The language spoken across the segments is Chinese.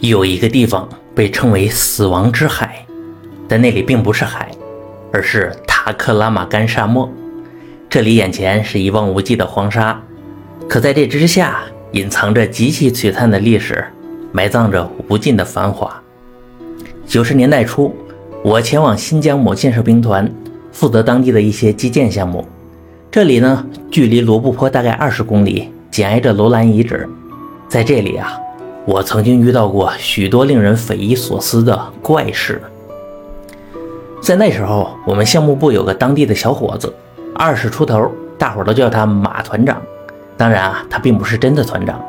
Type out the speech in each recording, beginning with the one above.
有一个地方被称为“死亡之海”，但那里并不是海，而是塔克拉玛干沙漠。这里眼前是一望无际的黄沙，可在这之下隐藏着极其璀璨的历史，埋葬着无尽的繁华。九十年代初，我前往新疆某建设兵团，负责当地的一些基建项目。这里呢，距离罗布泊大概二十公里，紧挨着楼兰遗址。在这里啊。我曾经遇到过许多令人匪夷所思的怪事。在那时候，我们项目部有个当地的小伙子，二十出头，大伙都叫他马团长。当然啊，他并不是真的团长，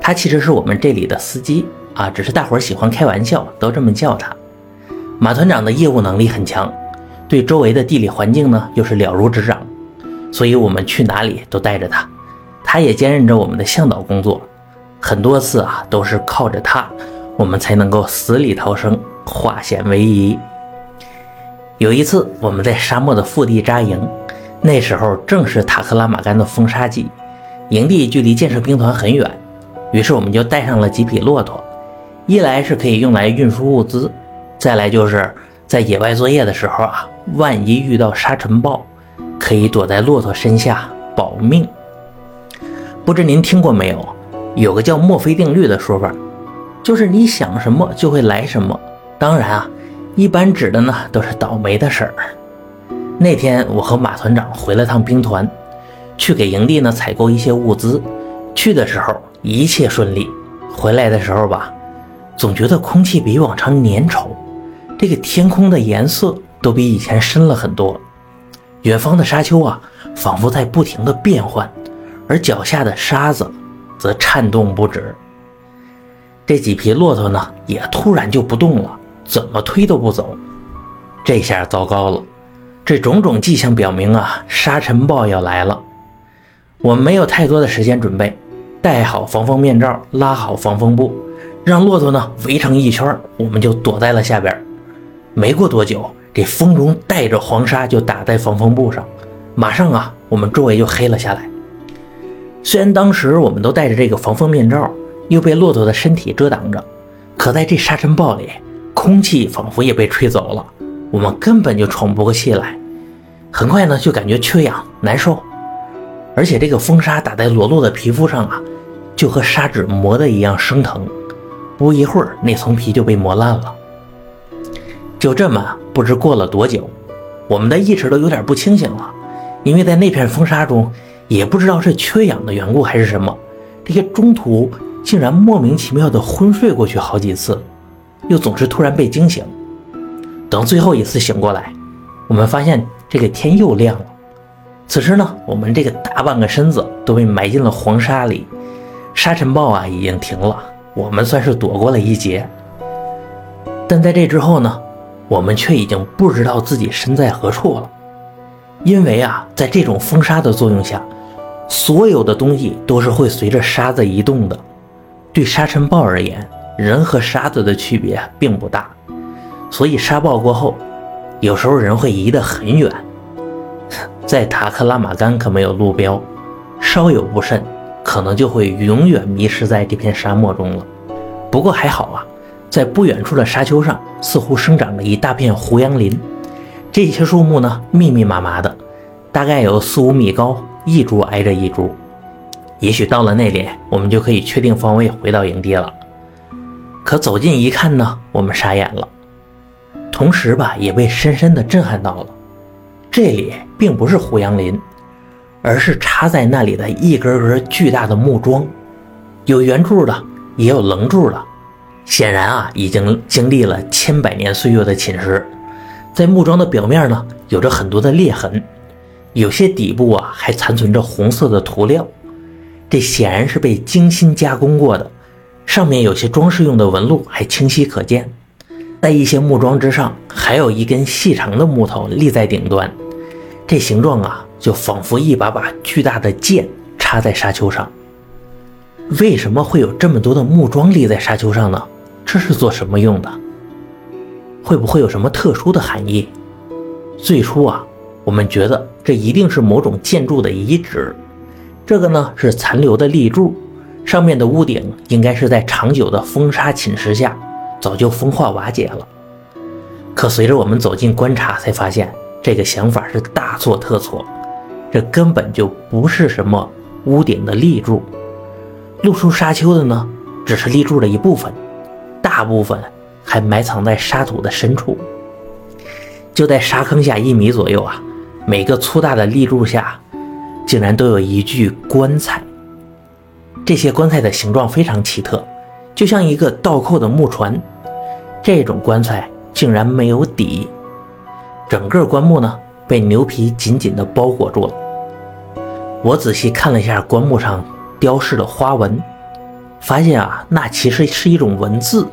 他其实是我们这里的司机啊，只是大伙喜欢开玩笑，都这么叫他。马团长的业务能力很强，对周围的地理环境呢又是了如指掌，所以我们去哪里都带着他。他也兼任着我们的向导工作。很多次啊，都是靠着它，我们才能够死里逃生，化险为夷。有一次，我们在沙漠的腹地扎营，那时候正是塔克拉玛干的风沙季，营地距离建设兵团很远，于是我们就带上了几匹骆驼，一来是可以用来运输物资，再来就是在野外作业的时候啊，万一遇到沙尘暴，可以躲在骆驼身下保命。不知您听过没有？有个叫墨菲定律的说法，就是你想什么就会来什么。当然啊，一般指的呢都是倒霉的事儿。那天我和马团长回了趟兵团，去给营地呢采购一些物资。去的时候一切顺利，回来的时候吧，总觉得空气比往常粘稠，这个天空的颜色都比以前深了很多。远方的沙丘啊，仿佛在不停的变换，而脚下的沙子。则颤动不止。这几匹骆驼呢，也突然就不动了，怎么推都不走。这下糟糕了，这种种迹象表明啊，沙尘暴要来了。我们没有太多的时间准备，戴好防风面罩，拉好防风布，让骆驼呢围成一圈，我们就躲在了下边。没过多久，这风中带着黄沙就打在防风布上，马上啊，我们周围就黑了下来。虽然当时我们都戴着这个防风面罩，又被骆驼的身体遮挡着，可在这沙尘暴里，空气仿佛也被吹走了，我们根本就喘不过气来。很快呢，就感觉缺氧难受，而且这个风沙打在裸露的皮肤上啊，就和砂纸磨的一样生疼。不一会儿，那层皮就被磨烂了。就这么，不知过了多久，我们的意识都有点不清醒了，因为在那片风沙中。也不知道是缺氧的缘故还是什么，这些中途竟然莫名其妙的昏睡过去好几次，又总是突然被惊醒。等最后一次醒过来，我们发现这个天又亮了。此时呢，我们这个大半个身子都被埋进了黄沙里，沙尘暴啊已经停了，我们算是躲过了一劫。但在这之后呢，我们却已经不知道自己身在何处了，因为啊，在这种风沙的作用下。所有的东西都是会随着沙子移动的。对沙尘暴而言，人和沙子的区别并不大，所以沙暴过后，有时候人会移得很远。在塔克拉玛干可没有路标，稍有不慎，可能就会永远迷失在这片沙漠中了。不过还好啊，在不远处的沙丘上，似乎生长着一大片胡杨林，这些树木呢，密密麻麻的，大概有四五米高。一株挨着一株，也许到了那里，我们就可以确定方位，回到营地了。可走近一看呢，我们傻眼了，同时吧，也被深深的震撼到了。这里并不是胡杨林，而是插在那里的一根根巨大的木桩，有圆柱的，也有棱柱的，显然啊，已经经历了千百年岁月的侵蚀，在木桩的表面呢，有着很多的裂痕。有些底部啊还残存着红色的涂料，这显然是被精心加工过的。上面有些装饰用的纹路还清晰可见。在一些木桩之上，还有一根细长的木头立在顶端，这形状啊就仿佛一把把巨大的剑插在沙丘上。为什么会有这么多的木桩立在沙丘上呢？这是做什么用的？会不会有什么特殊的含义？最初啊。我们觉得这一定是某种建筑的遗址，这个呢是残留的立柱，上面的屋顶应该是在长久的风沙侵蚀下，早就风化瓦解了。可随着我们走近观察，才发现这个想法是大错特错。这根本就不是什么屋顶的立柱，露出沙丘的呢，只是立柱的一部分，大部分还埋藏在沙土的深处。就在沙坑下一米左右啊，每个粗大的立柱下，竟然都有一具棺材。这些棺材的形状非常奇特，就像一个倒扣的木船。这种棺材竟然没有底，整个棺木呢被牛皮紧紧地包裹住了。我仔细看了一下棺木上雕饰的花纹，发现啊，那其实是一种文字，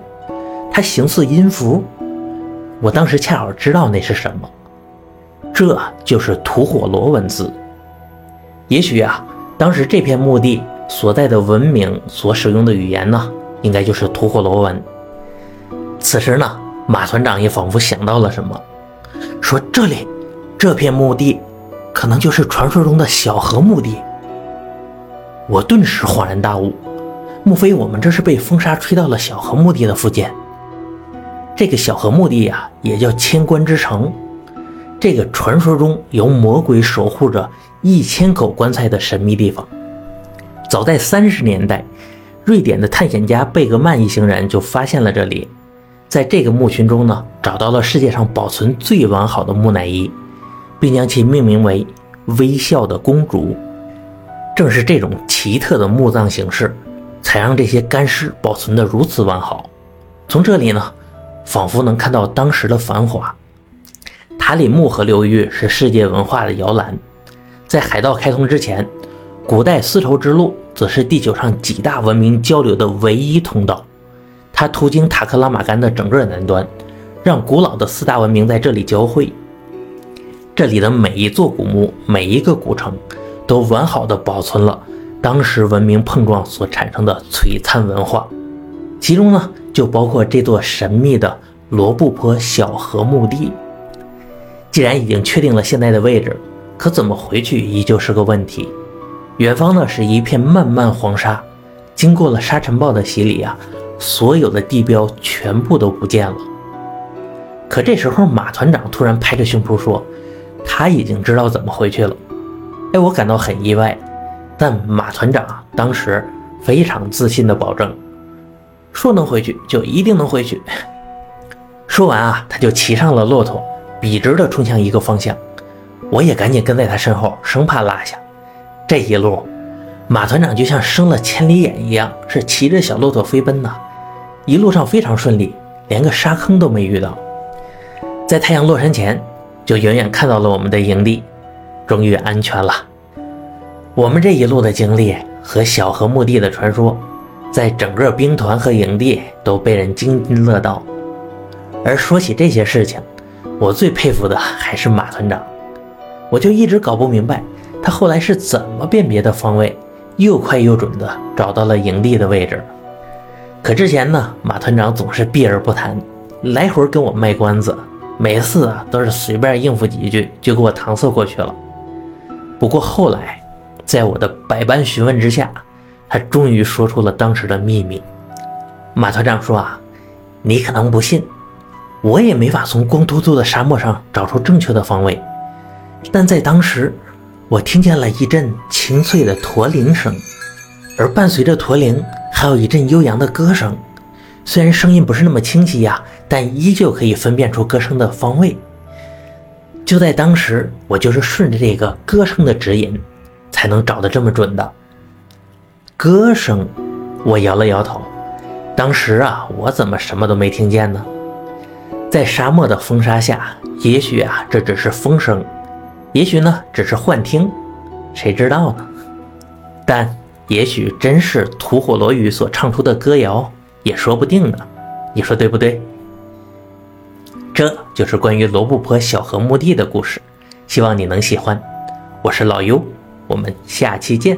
它形似音符。我当时恰好知道那是什么，这就是吐火罗文字。也许啊，当时这片墓地所在的文明所使用的语言呢，应该就是吐火罗文。此时呢，马团长也仿佛想到了什么，说：“这里，这片墓地。”可能就是传说中的小河墓地。我顿时恍然大悟，莫非我们这是被风沙吹到了小河墓地的附近？这个小河墓地呀，也叫千官之城。这个传说中由魔鬼守护着一千口棺材的神秘地方，早在三十年代，瑞典的探险家贝格曼一行人就发现了这里，在这个墓群中呢，找到了世界上保存最完好的木乃伊。并将其命名为“微笑的公主”。正是这种奇特的墓葬形式，才让这些干尸保存得如此完好。从这里呢，仿佛能看到当时的繁华。塔里木河流域是世界文化的摇篮，在海盗开通之前，古代丝绸之路则是地球上几大文明交流的唯一通道。它途经塔克拉玛干的整个南端，让古老的四大文明在这里交汇。这里的每一座古墓，每一个古城，都完好的保存了当时文明碰撞所产生的璀璨文化，其中呢，就包括这座神秘的罗布泊小河墓地。既然已经确定了现在的位置，可怎么回去依旧是个问题。远方呢是一片漫漫黄沙，经过了沙尘暴的洗礼啊，所有的地标全部都不见了。可这时候马团长突然拍着胸脯说。他已经知道怎么回去了，哎，我感到很意外。但马团长啊当时非常自信地保证，说能回去就一定能回去。说完啊，他就骑上了骆驼，笔直地冲向一个方向。我也赶紧跟在他身后，生怕落下。这一路，马团长就像生了千里眼一样，是骑着小骆驼飞奔呐。一路上非常顺利，连个沙坑都没遇到。在太阳落山前。就远远看到了我们的营地，终于安全了。我们这一路的经历和小河墓地的传说，在整个兵团和营地都被人津津乐道。而说起这些事情，我最佩服的还是马团长。我就一直搞不明白，他后来是怎么辨别的方位，又快又准的找到了营地的位置。可之前呢，马团长总是避而不谈，来回跟我卖关子。每次啊都是随便应付几句就给我搪塞过去了。不过后来，在我的百般询问之下，他终于说出了当时的秘密。马团长说啊，你可能不信，我也没法从光秃秃的沙漠上找出正确的方位，但在当时，我听见了一阵清脆的驼铃声，而伴随着驼铃，还有一阵悠扬的歌声。虽然声音不是那么清晰呀，但依旧可以分辨出歌声的方位。就在当时，我就是顺着这个歌声的指引，才能找得这么准的。歌声，我摇了摇头。当时啊，我怎么什么都没听见呢？在沙漠的风沙下，也许啊，这只是风声，也许呢，只是幻听，谁知道呢？但也许真是吐火罗语所唱出的歌谣。也说不定呢，你说对不对？这就是关于罗布泊小河墓地的故事，希望你能喜欢。我是老优，我们下期见。